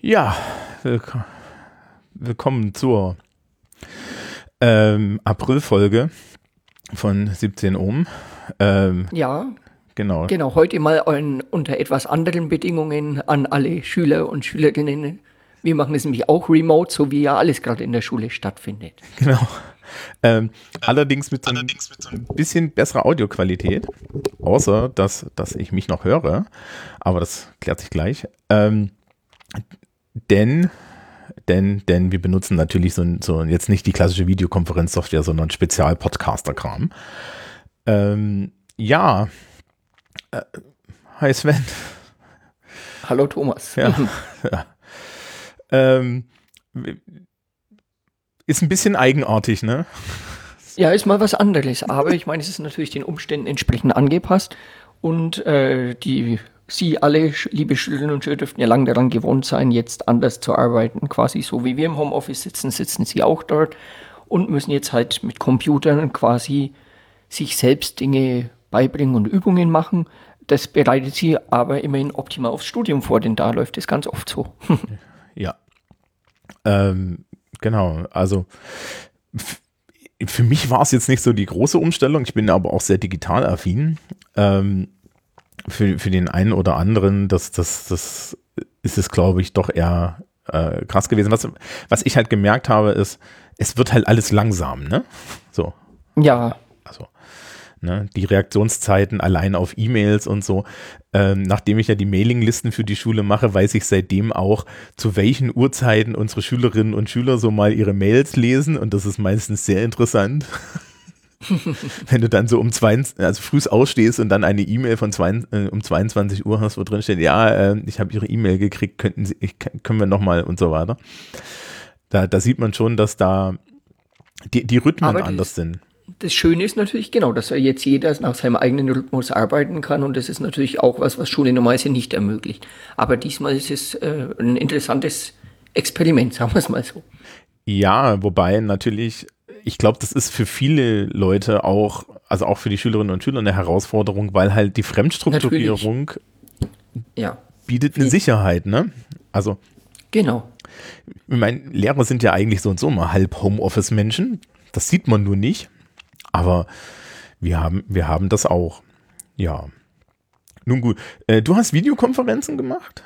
Ja, willk willkommen zur ähm, Aprilfolge von 17 Ohm. Ähm, ja. Genau. Genau, heute mal ein, unter etwas anderen Bedingungen an alle Schüler und Schülerinnen. Wir machen es nämlich auch remote, so wie ja alles gerade in der Schule stattfindet. Genau. Ähm, allerdings mit so ein bisschen besserer Audioqualität, außer dass, dass ich mich noch höre, aber das klärt sich gleich. Ähm, denn, denn, denn wir benutzen natürlich so, so jetzt nicht die klassische Videokonferenzsoftware, sondern Spezial-Podcaster-Kram. Ähm, ja. Äh, hi Sven. Hallo Thomas. Ja. ja. Ähm, ist ein bisschen eigenartig, ne? Ja, ist mal was anderes, aber ich meine, es ist natürlich den Umständen entsprechend angepasst und äh, die Sie alle, liebe Schülerinnen und Schüler, dürften ja lange daran gewohnt sein, jetzt anders zu arbeiten. Quasi so wie wir im Homeoffice sitzen, sitzen Sie auch dort und müssen jetzt halt mit Computern quasi sich selbst Dinge beibringen und Übungen machen. Das bereitet Sie aber immerhin optimal aufs Studium vor, denn da läuft es ganz oft so. ja. Ähm, genau, also für mich war es jetzt nicht so die große Umstellung. Ich bin aber auch sehr digital affin. Ähm, für, für den einen oder anderen, das, das, das ist es, glaube ich, doch eher äh, krass gewesen. Was, was ich halt gemerkt habe, ist, es wird halt alles langsam, ne? So. Ja. Also, ne, die Reaktionszeiten allein auf E-Mails und so. Ähm, nachdem ich ja die Mailinglisten für die Schule mache, weiß ich seitdem auch, zu welchen Uhrzeiten unsere Schülerinnen und Schüler so mal ihre Mails lesen und das ist meistens sehr interessant. wenn du dann so um zwei, also früh ausstehst und dann eine E-Mail von zwei, äh, um 22 Uhr hast, wo drin steht, ja, äh, ich habe ihre E-Mail gekriegt, könnten Sie, ich, können wir nochmal und so weiter. Da, da sieht man schon, dass da die, die Rhythmen das, anders sind. Das Schöne ist natürlich genau, dass er jetzt jeder nach seinem eigenen Rhythmus arbeiten kann und das ist natürlich auch was, was Schule normalerweise nicht ermöglicht. Aber diesmal ist es äh, ein interessantes Experiment, sagen wir es mal so. Ja, wobei natürlich ich glaube, das ist für viele Leute auch, also auch für die Schülerinnen und Schüler eine Herausforderung, weil halt die Fremdstrukturierung ja. bietet eine Sicherheit, ne? Also. Genau. Ich meine, Lehrer sind ja eigentlich so und so mal halb Homeoffice-Menschen. Das sieht man nur nicht. Aber wir haben, wir haben das auch. Ja. Nun gut. Äh, du hast Videokonferenzen gemacht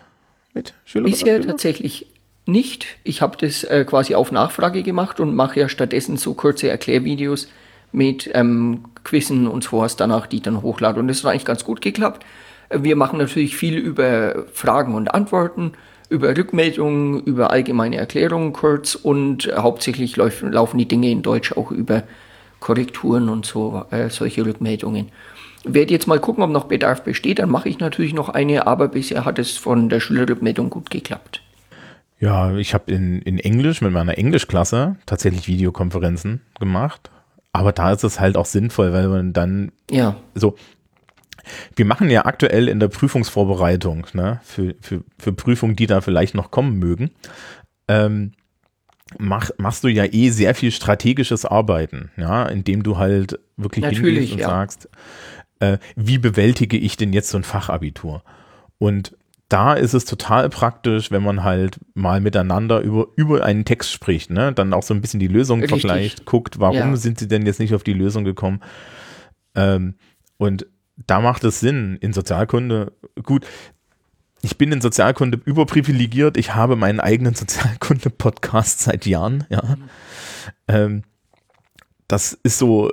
mit Schülerinnen? Bisher tatsächlich nicht. Ich habe das äh, quasi auf Nachfrage gemacht und mache ja stattdessen so kurze Erklärvideos mit ähm, Quizzen und so was danach, die ich dann hochlade. Und das hat eigentlich ganz gut geklappt. Wir machen natürlich viel über Fragen und Antworten, über Rückmeldungen, über allgemeine Erklärungen kurz und hauptsächlich laufen, laufen die Dinge in Deutsch auch über Korrekturen und so, äh, solche Rückmeldungen. Werde jetzt mal gucken, ob noch Bedarf besteht, dann mache ich natürlich noch eine, aber bisher hat es von der Schülerrückmeldung gut geklappt. Ja, ich habe in, in Englisch mit meiner Englischklasse tatsächlich Videokonferenzen gemacht. Aber da ist es halt auch sinnvoll, weil man dann ja. so. Wir machen ja aktuell in der Prüfungsvorbereitung, ne, für, für, für Prüfungen, die da vielleicht noch kommen mögen, ähm, mach, machst du ja eh sehr viel strategisches Arbeiten, ja, indem du halt wirklich hingehst und ja. sagst, äh, wie bewältige ich denn jetzt so ein Fachabitur? Und da ist es total praktisch, wenn man halt mal miteinander über, über einen Text spricht, ne? Dann auch so ein bisschen die Lösung Richtig. vergleicht, guckt, warum ja. sind sie denn jetzt nicht auf die Lösung gekommen? Ähm, und da macht es Sinn in Sozialkunde. Gut, ich bin in Sozialkunde überprivilegiert. Ich habe meinen eigenen Sozialkunde-Podcast seit Jahren, ja. Mhm. Ähm, das ist so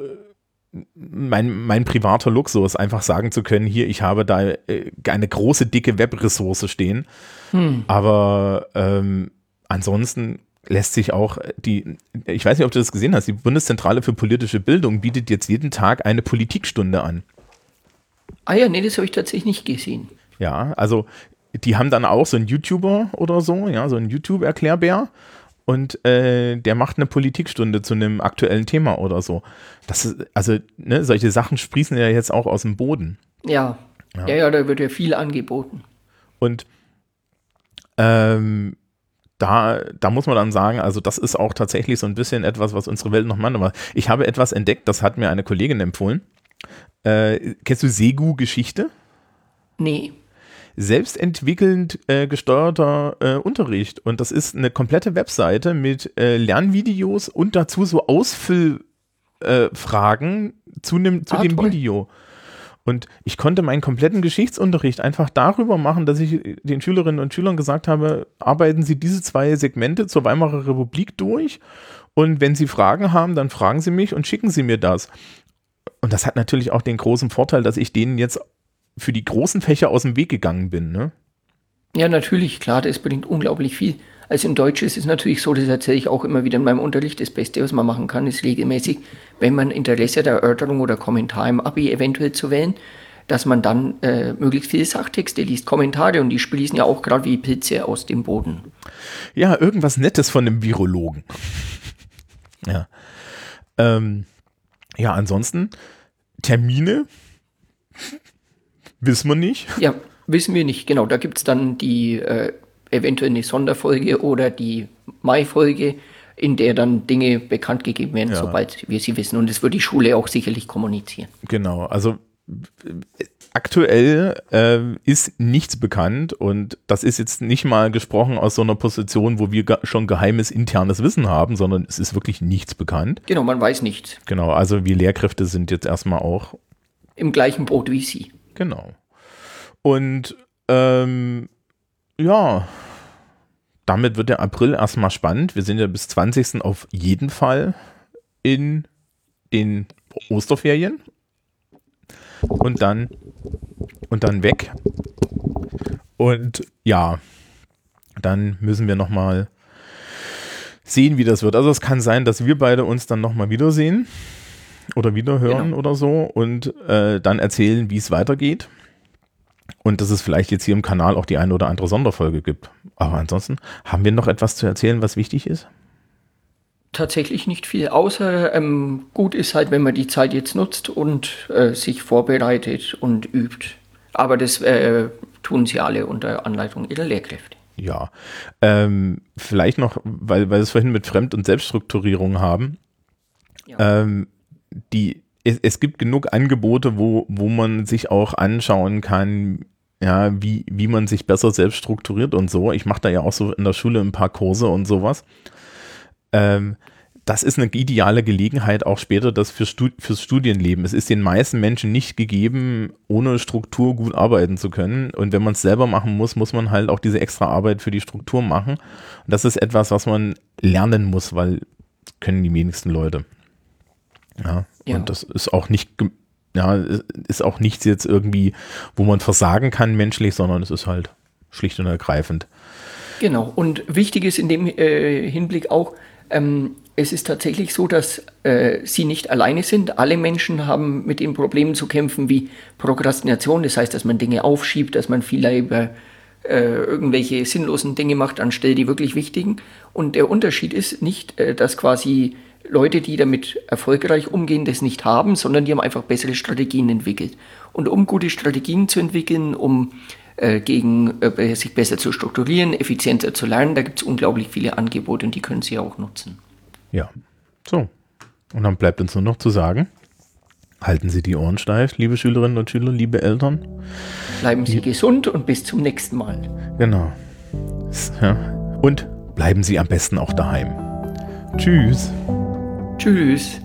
mein, mein privater Luxus, einfach sagen zu können, hier, ich habe da äh, eine große, dicke Webressource stehen. Hm. Aber ähm, ansonsten lässt sich auch die, ich weiß nicht, ob du das gesehen hast, die Bundeszentrale für politische Bildung bietet jetzt jeden Tag eine Politikstunde an. Ah ja, nee, das habe ich tatsächlich nicht gesehen. Ja, also die haben dann auch so einen YouTuber oder so, ja, so einen YouTube-Erklärbär und äh, der macht eine Politikstunde zu einem aktuellen Thema oder so. Das ist, also, ne, solche Sachen sprießen ja jetzt auch aus dem Boden. Ja. Ja, ja, ja da wird ja viel angeboten. Und ähm, da, da muss man dann sagen, also das ist auch tatsächlich so ein bisschen etwas, was unsere Welt noch mal. Aber ich habe etwas entdeckt, das hat mir eine Kollegin empfohlen. Äh, kennst du Segu-Geschichte? Nee. Selbstentwickelnd äh, gesteuerter äh, Unterricht. Und das ist eine komplette Webseite mit äh, Lernvideos und dazu so Ausfüllfragen zu, nem, zu ah, dem toll. Video. Und ich konnte meinen kompletten Geschichtsunterricht einfach darüber machen, dass ich den Schülerinnen und Schülern gesagt habe, arbeiten Sie diese zwei Segmente zur Weimarer Republik durch und wenn Sie Fragen haben, dann fragen Sie mich und schicken Sie mir das. Und das hat natürlich auch den großen Vorteil, dass ich denen jetzt für die großen Fächer aus dem Weg gegangen bin. Ne? Ja, natürlich, klar, das bringt unglaublich viel. Also in Deutsch ist es natürlich so, das erzähle ich auch immer wieder in meinem Unterricht, das Beste, was man machen kann, ist regelmäßig, wenn man Interesse der Erörterung oder Kommentar im Abi eventuell zu wählen, dass man dann äh, möglichst viele Sachtexte liest, Kommentare und die sprießen ja auch gerade wie Pilze aus dem Boden. Ja, irgendwas Nettes von einem Virologen. ja. Ähm, ja, ansonsten Termine wissen wir nicht. Ja, wissen wir nicht, genau. Da gibt es dann die äh, eventuell eine Sonderfolge oder die Mai-Folge, in der dann Dinge bekannt gegeben werden, ja. sobald wir sie wissen. Und das wird die Schule auch sicherlich kommunizieren. Genau, also aktuell äh, ist nichts bekannt und das ist jetzt nicht mal gesprochen aus so einer Position, wo wir schon geheimes internes Wissen haben, sondern es ist wirklich nichts bekannt. Genau, man weiß nichts. Genau, also wir Lehrkräfte sind jetzt erstmal auch im gleichen Boot wie Sie. Genau. Und ähm, ja, damit wird der April erstmal spannend. Wir sind ja bis 20. auf jeden Fall in den Osterferien. Und dann und dann weg. Und ja, dann müssen wir noch mal sehen, wie das wird. Also es kann sein, dass wir beide uns dann noch mal wiedersehen oder wiederhören genau. oder so und äh, dann erzählen, wie es weitergeht. Und dass es vielleicht jetzt hier im Kanal auch die eine oder andere Sonderfolge gibt. Aber ansonsten, haben wir noch etwas zu erzählen, was wichtig ist? Tatsächlich nicht viel, außer ähm, gut ist halt, wenn man die Zeit jetzt nutzt und äh, sich vorbereitet und übt. Aber das äh, tun sie alle unter Anleitung ihrer Lehrkräfte. Ja, ähm, vielleicht noch, weil, weil wir es vorhin mit Fremd- und Selbststrukturierung haben. Ja. Ähm, die es, es gibt genug Angebote, wo, wo man sich auch anschauen kann, ja, wie, wie man sich besser selbst strukturiert und so. Ich mache da ja auch so in der Schule ein paar Kurse und sowas. Ähm, das ist eine ideale Gelegenheit auch später das für Stud fürs Studienleben. Es ist den meisten Menschen nicht gegeben, ohne Struktur gut arbeiten zu können. Und wenn man es selber machen muss, muss man halt auch diese extra Arbeit für die Struktur machen. Und das ist etwas, was man lernen muss, weil können die wenigsten Leute. Ja, ja. und das ist auch nicht, ja, ist auch nichts jetzt irgendwie, wo man versagen kann menschlich, sondern es ist halt schlicht und ergreifend. Genau. Und wichtig ist in dem äh, Hinblick auch, ähm, es ist tatsächlich so, dass äh, sie nicht alleine sind. Alle Menschen haben mit den Problemen zu kämpfen wie Prokrastination. Das heißt, dass man Dinge aufschiebt, dass man viel über äh, irgendwelche sinnlosen Dinge macht anstelle die wirklich wichtigen. Und der Unterschied ist nicht, äh, dass quasi Leute, die damit erfolgreich umgehen, das nicht haben, sondern die haben einfach bessere Strategien entwickelt. Und um gute Strategien zu entwickeln, um äh, gegen äh, sich besser zu strukturieren, effizienter zu lernen, da gibt es unglaublich viele Angebote und die können Sie auch nutzen. Ja, so. Und dann bleibt uns nur noch zu sagen, halten Sie die Ohren steif, liebe Schülerinnen und Schüler, liebe Eltern. Bleiben Sie die gesund und bis zum nächsten Mal. Genau. Ja. Und bleiben Sie am besten auch daheim. Tschüss. Tschüss.